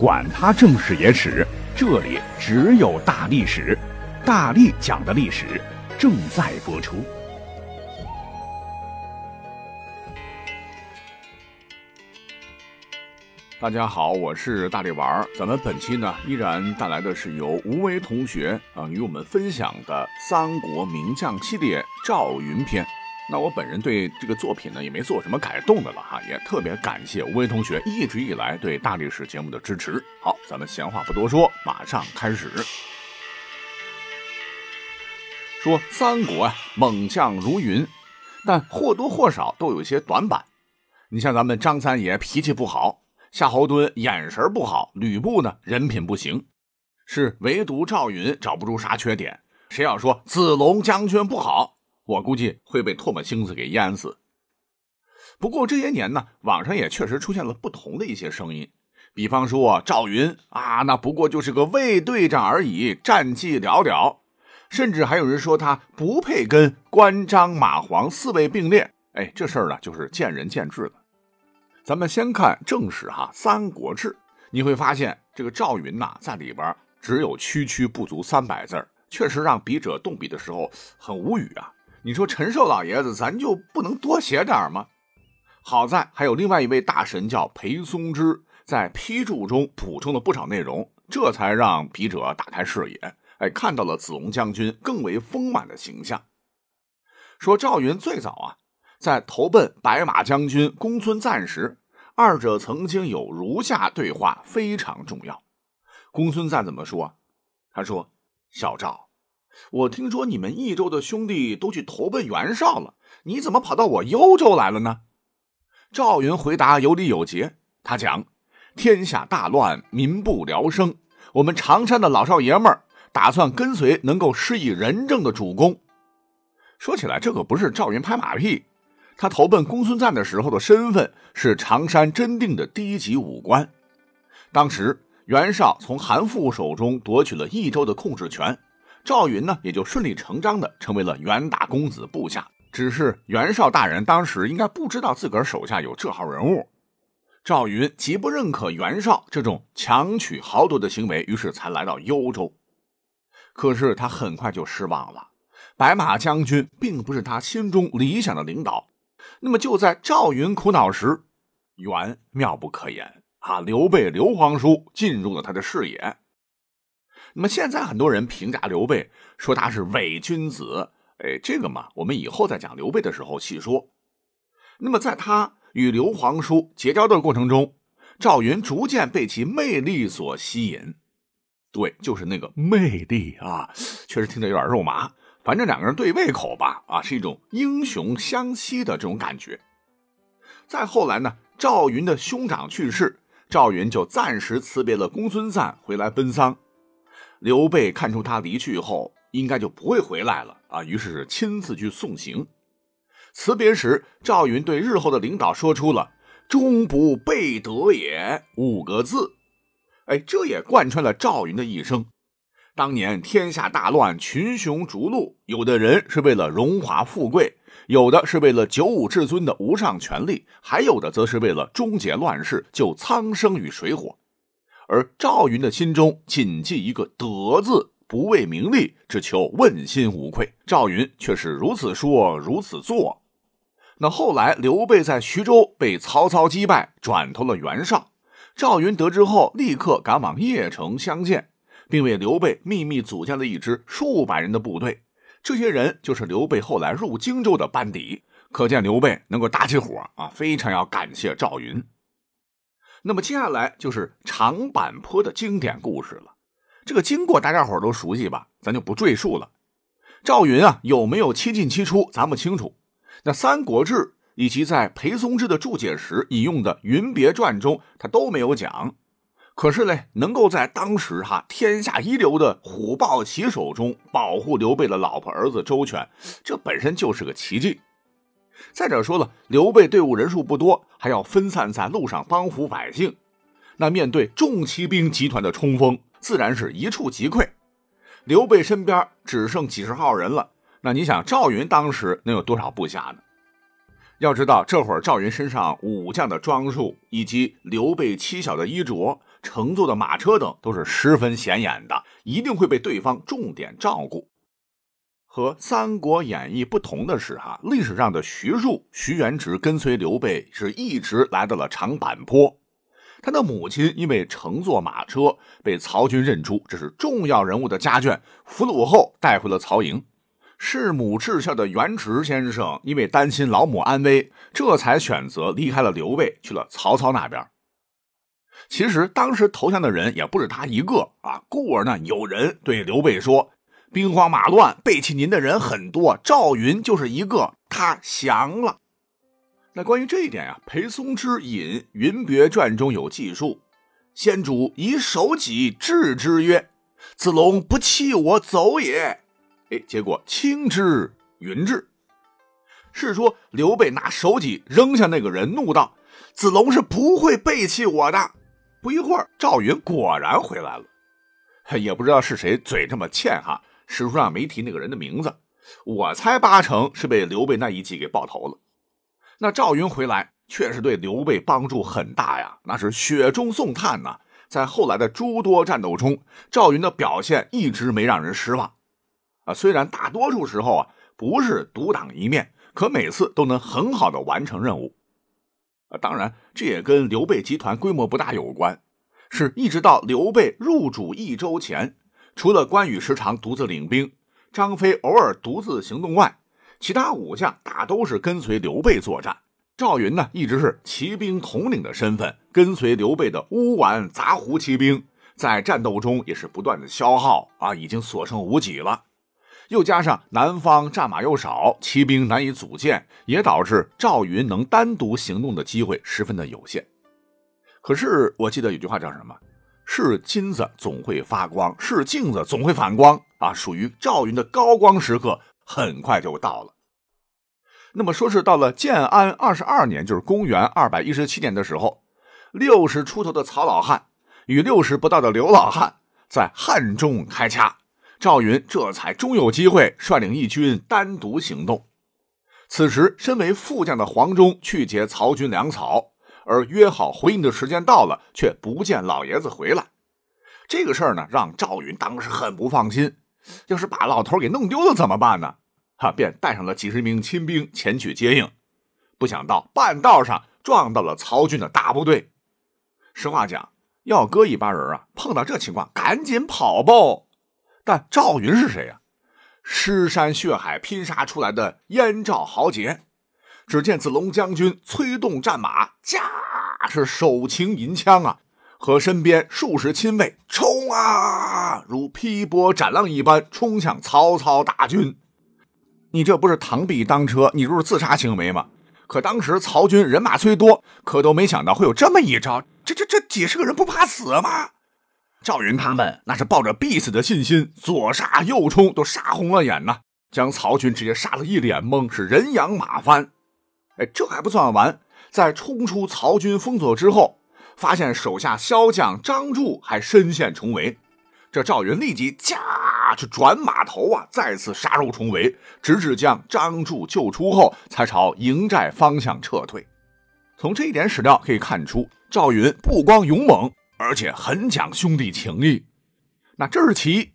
管他正史野史，这里只有大历史，大力讲的历史正在播出。大家好，我是大力丸儿。咱们本期呢，依然带来的是由吴为同学啊与我们分享的《三国名将系列赵云篇》。那我本人对这个作品呢，也没做什么改动的了哈，也特别感谢吴为同学一直以来对大历史节目的支持。好，咱们闲话不多说，马上开始。说三国啊，猛将如云，但或多或少都有一些短板。你像咱们张三爷脾气不好，夏侯惇眼神不好，吕布呢人品不行，是唯独赵云找不出啥缺点。谁要说子龙将军不好？我估计会被唾沫星子给淹死。不过这些年呢，网上也确实出现了不同的一些声音，比方说赵云啊，那不过就是个卫队长而已，战绩寥寥，甚至还有人说他不配跟关张马黄四位并列。哎，这事儿呢，就是见仁见智了。咱们先看正史哈，《三国志》，你会发现这个赵云呐，在里边只有区区不足三百字确实让笔者动笔的时候很无语啊。你说陈寿老爷子，咱就不能多写点吗？好在还有另外一位大神叫裴松之，在批注中补充了不少内容，这才让笔者打开视野，哎，看到了子龙将军更为丰满的形象。说赵云最早啊，在投奔白马将军公孙瓒时，二者曾经有如下对话，非常重要。公孙瓒怎么说？他说：“小赵。”我听说你们益州的兄弟都去投奔袁绍了，你怎么跑到我幽州来了呢？赵云回答有理有节，他讲：天下大乱，民不聊生，我们常山的老少爷们儿打算跟随能够施以仁政的主公。说起来，这可不是赵云拍马屁，他投奔公孙瓒的时候的身份是常山真定的低级武官。当时袁绍从韩馥手中夺取了益州的控制权。赵云呢，也就顺理成章的成为了袁大公子部下。只是袁绍大人当时应该不知道自个儿手下有这号人物。赵云极不认可袁绍这种强取豪夺的行为，于是才来到幽州。可是他很快就失望了，白马将军并不是他心中理想的领导。那么就在赵云苦恼时，袁妙不可言啊！刘备刘皇叔进入了他的视野。那么现在很多人评价刘备，说他是伪君子。哎，这个嘛，我们以后在讲刘备的时候细说。那么在他与刘皇叔结交的过程中，赵云逐渐被其魅力所吸引。对，就是那个魅力啊，确实听着有点肉麻。反正两个人对胃口吧，啊，是一种英雄相惜的这种感觉。再后来呢，赵云的兄长去世，赵云就暂时辞别了公孙瓒，回来奔丧。刘备看出他离去后应该就不会回来了啊，于是亲自去送行。辞别时，赵云对日后的领导说出了“终不背德也”五个字。哎，这也贯穿了赵云的一生。当年天下大乱，群雄逐鹿，有的人是为了荣华富贵，有的是为了九五至尊的无上权力，还有的则是为了终结乱世，救苍生于水火。而赵云的心中谨记一个“德”字，不为名利，只求问心无愧。赵云却是如此说，如此做。那后来，刘备在徐州被曹操击败，转投了袁绍。赵云得知后，立刻赶往邺城相见，并为刘备秘密组建了一支数百人的部队。这些人就是刘备后来入荆州的班底。可见刘备能够打起火啊，非常要感谢赵云。那么接下来就是长坂坡的经典故事了，这个经过大家伙都熟悉吧，咱就不赘述了。赵云啊有没有七进七出，咱不清楚。那《三国志》以及在裴松之的注解时引用的《云别传》中，他都没有讲。可是嘞，能够在当时哈天下一流的虎豹骑手中保护刘备的老婆儿子周全，这本身就是个奇迹。再者说了，刘备队伍人数不多，还要分散在路上帮扶百姓。那面对重骑兵集团的冲锋，自然是一触即溃。刘备身边只剩几十号人了，那你想赵云当时能有多少部下呢？要知道，这会儿赵云身上武将的装束，以及刘备妻小的衣着、乘坐的马车等，都是十分显眼的，一定会被对方重点照顾。和《三国演义》不同的是，哈，历史上的徐庶、徐元直跟随刘备是一直来到了长坂坡。他的母亲因为乘坐马车被曹军认出这是重要人物的家眷，俘虏后带回了曹营。弑母至孝的元直先生，因为担心老母安危，这才选择离开了刘备，去了曹操那边。其实当时投降的人也不止他一个啊，故而呢，有人对刘备说：“兵荒马乱，背弃您的人很多，赵云就是一个，他降了。”那关于这一点呀，裴松之引《云别传》中有记述：“先主以手戟制之曰：‘子龙不弃我走也。’”哎，结果轻之云至，是说刘备拿手戟扔下那个人，怒道：“子龙是不会背弃我的。”不一会儿，赵云果然回来了。也不知道是谁嘴这么欠哈，史书上没提那个人的名字。我猜八成是被刘备那一计给爆头了。那赵云回来确实对刘备帮助很大呀，那是雪中送炭呐。在后来的诸多战斗中，赵云的表现一直没让人失望。啊，虽然大多数时候啊不是独当一面，可每次都能很好的完成任务。啊，当然这也跟刘备集团规模不大有关，是一直到刘备入主益州前，除了关羽时常独自领兵，张飞偶尔独自行动外，其他武将大都是跟随刘备作战。赵云呢，一直是骑兵统领的身份，跟随刘备的乌丸杂胡骑兵，在战斗中也是不断的消耗啊，已经所剩无几了。又加上南方战马又少，骑兵难以组建，也导致赵云能单独行动的机会十分的有限。可是我记得有句话叫什么？是金子总会发光，是镜子总会反光啊！属于赵云的高光时刻很快就到了。那么说是到了建安二十二年，就是公元二百一十七年的时候，六十出头的曹老汉与六十不到的刘老汉在汉中开掐。赵云这才终有机会率领义军单独行动。此时，身为副将的黄忠去劫曹军粮草，而约好回营的时间到了，却不见老爷子回来。这个事儿呢，让赵云当时很不放心。要是把老头给弄丢了怎么办呢？哈，便带上了几十名亲兵前去接应。不想到半道上撞到了曹军的大部队。实话讲，要搁一般人啊，碰到这情况赶紧跑吧。但赵云是谁呀？尸山血海拼杀出来的燕赵豪杰。只见子龙将军催动战马，驾是手擎银枪啊，和身边数十亲卫冲啊，如劈波斩浪一般冲向曹操大军。你这不是螳臂当车，你这是自杀行为吗？可当时曹军人马虽多，可都没想到会有这么一招。这这这几十个人不怕死吗？赵云他们那是抱着必死的信心，左杀右冲，都杀红了眼呐，将曹军直接杀得一脸懵，是人仰马翻。哎，这还不算完，在冲出曹军封锁之后，发现手下骁将张柱还身陷重围，这赵云立即驾就转马头啊，再次杀入重围，直至将张柱救出后，才朝营寨方向撤退。从这一点史料可以看出，赵云不光勇猛。而且很讲兄弟情谊，那这是其一。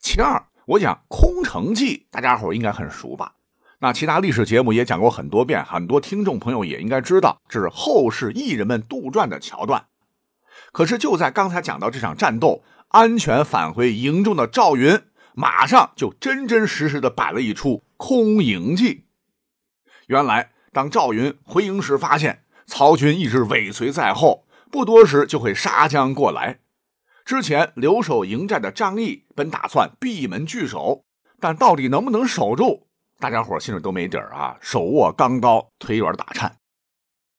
其二，我讲空城计，大家伙应该很熟吧？那其他历史节目也讲过很多遍，很多听众朋友也应该知道，这是后世艺人们杜撰的桥段。可是就在刚才讲到这场战斗，安全返回营中的赵云，马上就真真实实的摆了一出空营计。原来，当赵云回营时，发现曹军一直尾随在后。不多时就会杀将过来。之前留守营寨的张毅本打算闭门拒守，但到底能不能守住，大家伙心里都没底儿啊！手握钢刀，腿有点打颤。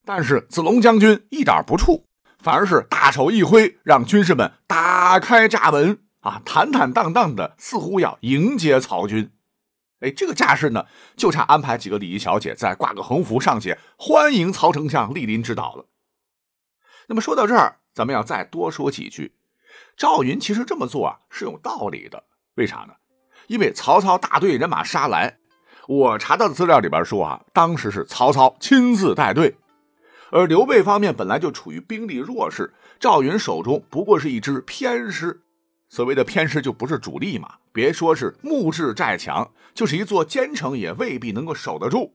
但是子龙将军一点不怵，反而是大手一挥，让军士们打开闸门啊，坦坦荡荡的，似乎要迎接曹军。哎，这个架势呢，就差安排几个礼仪小姐再挂个横幅，上去“欢迎曹丞相莅临指导”了。那么说到这儿，咱们要再多说几句。赵云其实这么做啊是有道理的，为啥呢？因为曹操大队人马杀来，我查到的资料里边说啊，当时是曹操亲自带队，而刘备方面本来就处于兵力弱势，赵云手中不过是一支偏师。所谓的偏师就不是主力嘛，别说是木质寨墙，就是一座坚城也未必能够守得住。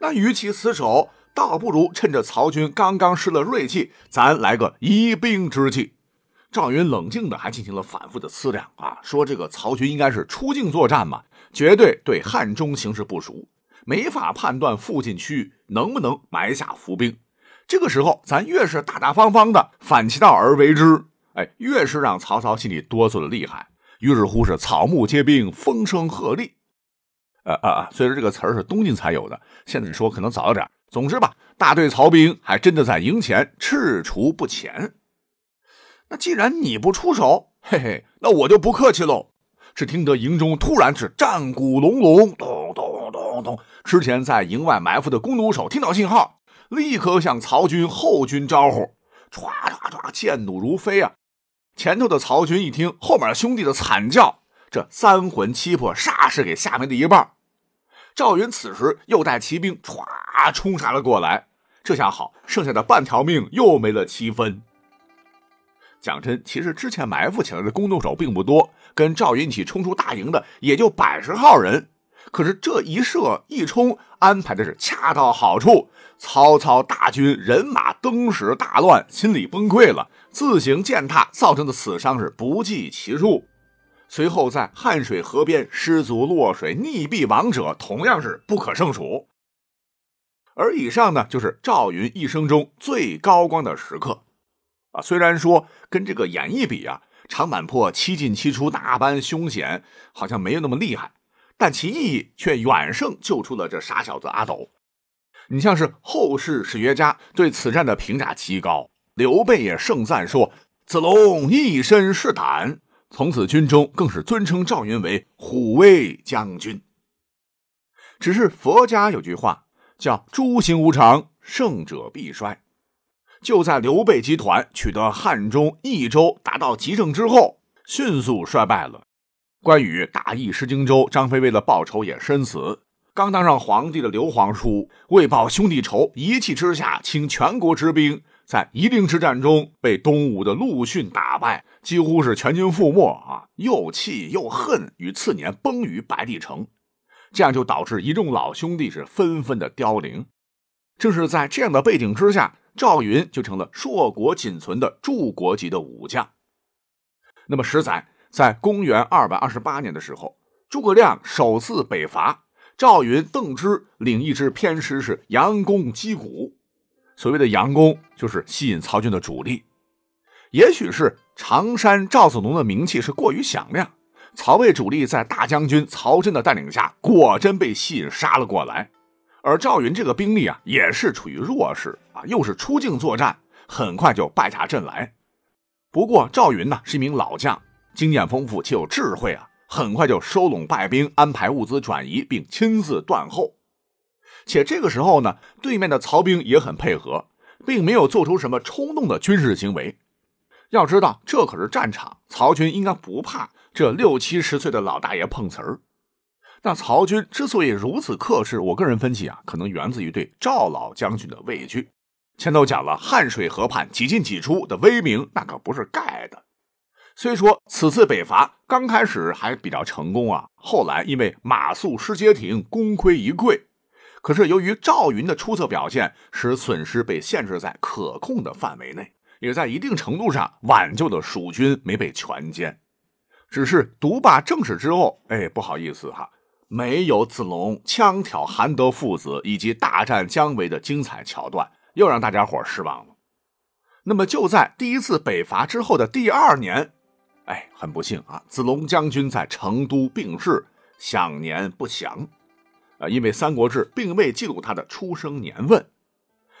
那与其死守，倒不如趁着曹军刚刚失了锐气，咱来个疑兵之计。赵云冷静的还进行了反复的思量啊，说这个曹军应该是出境作战嘛，绝对对汉中形势不熟，没法判断附近区域能不能埋下伏兵。这个时候，咱越是大大方方的反其道而为之。哎，越是让曹操心里哆嗦的厉害，于是乎是草木皆兵，风声鹤唳。呃啊啊，虽然这个词儿是东晋才有的，现在说可能早了点。总之吧，大队曹兵还真的在营前踟蹰不前。那既然你不出手，嘿嘿，那我就不客气喽。只听得营中突然是战鼓隆隆，咚咚咚咚。之前在营外埋伏的弓弩手听到信号，立刻向曹军后军招呼，唰唰唰，箭弩如飞啊！前头的曹军一听后面兄弟的惨叫，这三魂七魄霎时给吓没了一半。赵云此时又带骑兵唰冲杀了过来，这下好，剩下的半条命又没了七分。讲真，其实之前埋伏起来的弓弩手并不多，跟赵云一起冲出大营的也就百十号人。可是这一射一冲，安排的是恰到好处。曹操大军人马登时大乱，心理崩溃了。自行践踏造成的死伤是不计其数，随后在汉水河边失足落水溺毙亡者同样是不可胜数。而以上呢，就是赵云一生中最高光的时刻啊。虽然说跟这个演义比啊，长坂坡七进七出那般凶险，好像没有那么厉害，但其意义却远胜救出了这傻小子阿斗。你像是后世史学家对此战的评价极高。刘备也盛赞说：“子龙一身是胆。”从此军中更是尊称赵云为虎威将军。只是佛家有句话叫“诸行无常，胜者必衰”。就在刘备集团取得汉中益州达到极盛之后，迅速衰败了。关羽大意失荆州，张飞为了报仇也身死。刚当上皇帝的刘皇叔为报兄弟仇，一气之下倾全国之兵。在夷陵之战中被东吴的陆逊打败，几乎是全军覆没啊！又气又恨，于次年崩于白帝城，这样就导致一众老兄弟是纷纷的凋零。正是在这样的背景之下，赵云就成了硕果仅存的柱国级的武将。那么，十载，在公元二百二十八年的时候，诸葛亮首次北伐，赵云、邓芝领一支偏师是佯攻击鼓。所谓的佯攻，就是吸引曹军的主力。也许是常山赵子龙的名气是过于响亮，曹魏主力在大将军曹真的带领下，果真被吸引杀了过来。而赵云这个兵力啊，也是处于弱势啊，又是出境作战，很快就败下阵来。不过赵云呢，是一名老将，经验丰富且有智慧啊，很快就收拢败兵，安排物资转移，并亲自断后。且这个时候呢，对面的曹兵也很配合，并没有做出什么冲动的军事行为。要知道，这可是战场，曹军应该不怕这六七十岁的老大爷碰瓷儿。那曹军之所以如此克制，我个人分析啊，可能源自于对赵老将军的畏惧。前头讲了，汉水河畔几进几出的威名，那可不是盖的。虽说此次北伐刚开始还比较成功啊，后来因为马谡失街亭，功亏一篑。可是由于赵云的出色表现，使损失被限制在可控的范围内，也在一定程度上挽救了蜀军没被全歼。只是独霸正史之后，哎，不好意思哈，没有子龙枪挑韩德父子以及大战姜维的精彩桥段，又让大家伙失望了。那么就在第一次北伐之后的第二年，哎，很不幸啊，子龙将军在成都病逝，享年不详。呃，因为《三国志》并未记录他的出生年份。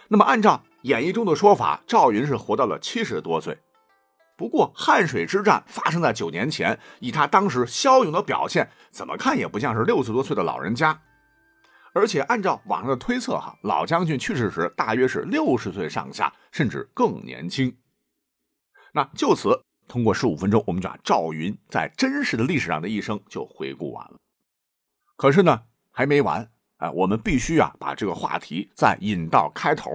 那么，按照演义中的说法，赵云是活到了七十多岁。不过，汉水之战发生在九年前，以他当时骁勇的表现，怎么看也不像是六十多岁的老人家。而且，按照网上的推测，哈，老将军去世时大约是六十岁上下，甚至更年轻。那就此，通过十五分钟，我们就把赵云在真实的历史上的一生就回顾完了。可是呢？还没完啊！我们必须啊把这个话题再引到开头。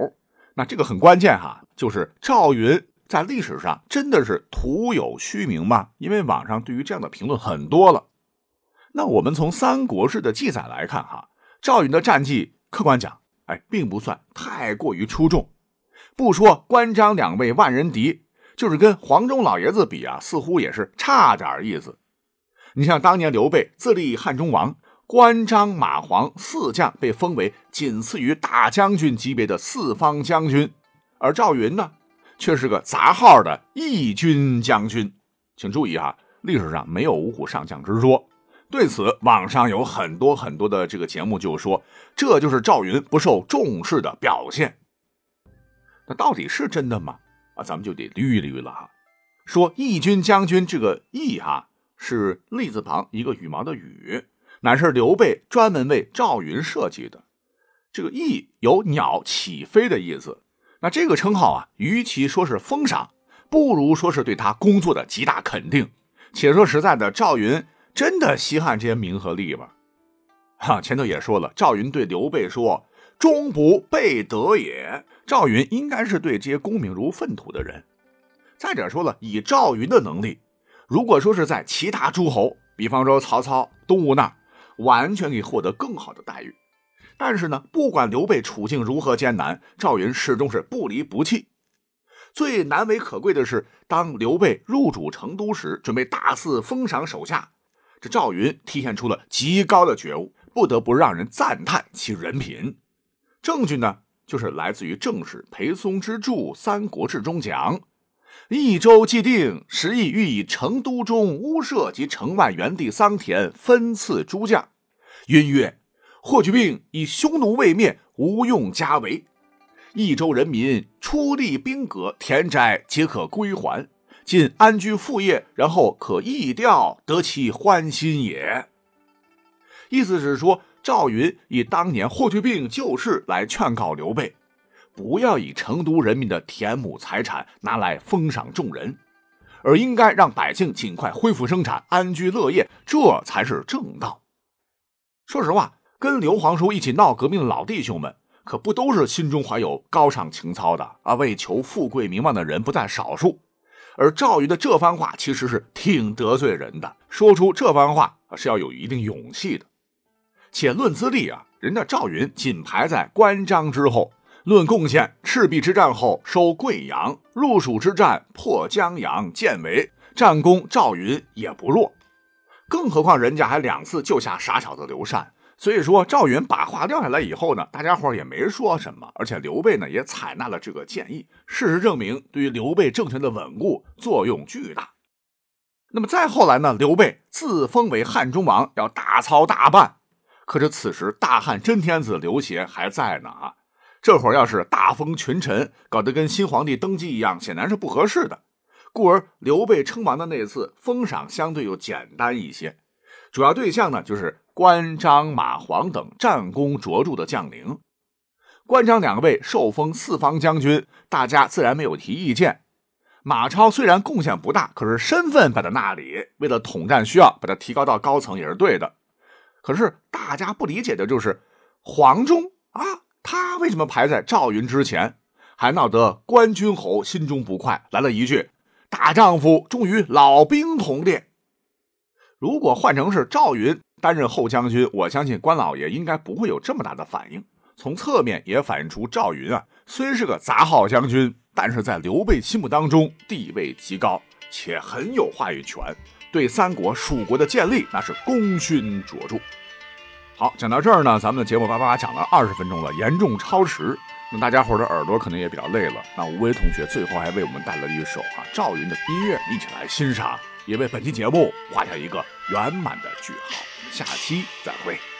那这个很关键哈，就是赵云在历史上真的是徒有虚名吗？因为网上对于这样的评论很多了。那我们从《三国志》的记载来看哈，赵云的战绩，客观讲，哎，并不算太过于出众。不说关张两位万人敌，就是跟黄忠老爷子比啊，似乎也是差点意思。你像当年刘备自立汉中王，关张马黄四将被封为仅次于大将军级别的四方将军，而赵云呢，却是个杂号的义军将军。请注意哈，历史上没有五虎上将之说。对此，网上有很多很多的这个节目就说，这就是赵云不受重视的表现。那到底是真的吗？啊，咱们就得捋一捋了哈。说义军将军这个义哈是立字旁一个羽毛的羽，乃是刘备专门为赵云设计的。这个义有鸟起飞的意思。那这个称号啊，与其说是封赏，不如说是对他工作的极大肯定。且说实在的，赵云真的稀罕这些名和利吗？哈，前头也说了，赵云对刘备说：“终不备德也。”赵云应该是对这些功名如粪土的人。再者说了，以赵云的能力，如果说是在其他诸侯，比方说曹操、东吴那儿，完全可以获得更好的待遇。但是呢，不管刘备处境如何艰难，赵云始终是不离不弃。最难为可贵的是，当刘备入主成都时，准备大肆封赏手下，这赵云体现出了极高的觉悟，不得不让人赞叹其人品。证据呢？就是来自于正史裴松之著《三国志》中讲，益州既定，时亦欲以成都中屋舍及城外原地桑田分赐诸将。云曰：“霍去病以匈奴未灭，无用家为。益州人民出力兵革，田宅皆可归还，尽安居副业，然后可易调，得其欢心也。”意思是说。赵云以当年霍去病旧事来劝告刘备，不要以成都人民的田亩财产拿来封赏众人，而应该让百姓尽快恢复生产，安居乐业，这才是正道。说实话，跟刘皇叔一起闹革命的老弟兄们，可不都是心中怀有高尚情操的啊？为求富贵名望的人不在少数。而赵云的这番话其实是挺得罪人的，说出这番话是要有一定勇气的。且论资历啊，人家赵云仅排在关张之后；论贡献，赤壁之战后收贵阳，入蜀之战破江阳、建维，战功赵云也不弱。更何况人家还两次救下傻小子刘禅，所以说赵云把话撂下来以后呢，大家伙也没说什么，而且刘备呢也采纳了这个建议。事实证明，对于刘备政权的稳固作用巨大。那么再后来呢，刘备自封为汉中王，要大操大办。可是此时大汉真天子刘协还在呢啊！这会儿要是大封群臣，搞得跟新皇帝登基一样，显然是不合适的。故而刘备称王的那次封赏相对又简单一些，主要对象呢就是关张马黄等战功卓著的将领。关张两位受封四方将军，大家自然没有提意见。马超虽然贡献不大，可是身份摆在那里，为了统战需要，把他提高到高层也是对的。可是大家不理解的就是黄忠啊，他为什么排在赵云之前？还闹得关君侯心中不快，来了一句：“大丈夫终于老兵同列。”如果换成是赵云担任后将军，我相信关老爷应该不会有这么大的反应。从侧面也反映出赵云啊，虽是个杂号将军，但是在刘备心目当中地位极高，且很有话语权。对三国蜀国的建立，那是功勋卓著。好，讲到这儿呢，咱们的节目叭叭叭讲了二十分钟了，严重超时。那大家伙的耳朵可能也比较累了。那吴威同学最后还为我们带来了一首啊赵云的音乐，一起来欣赏，也为本期节目画下一个圆满的句号。下期再会。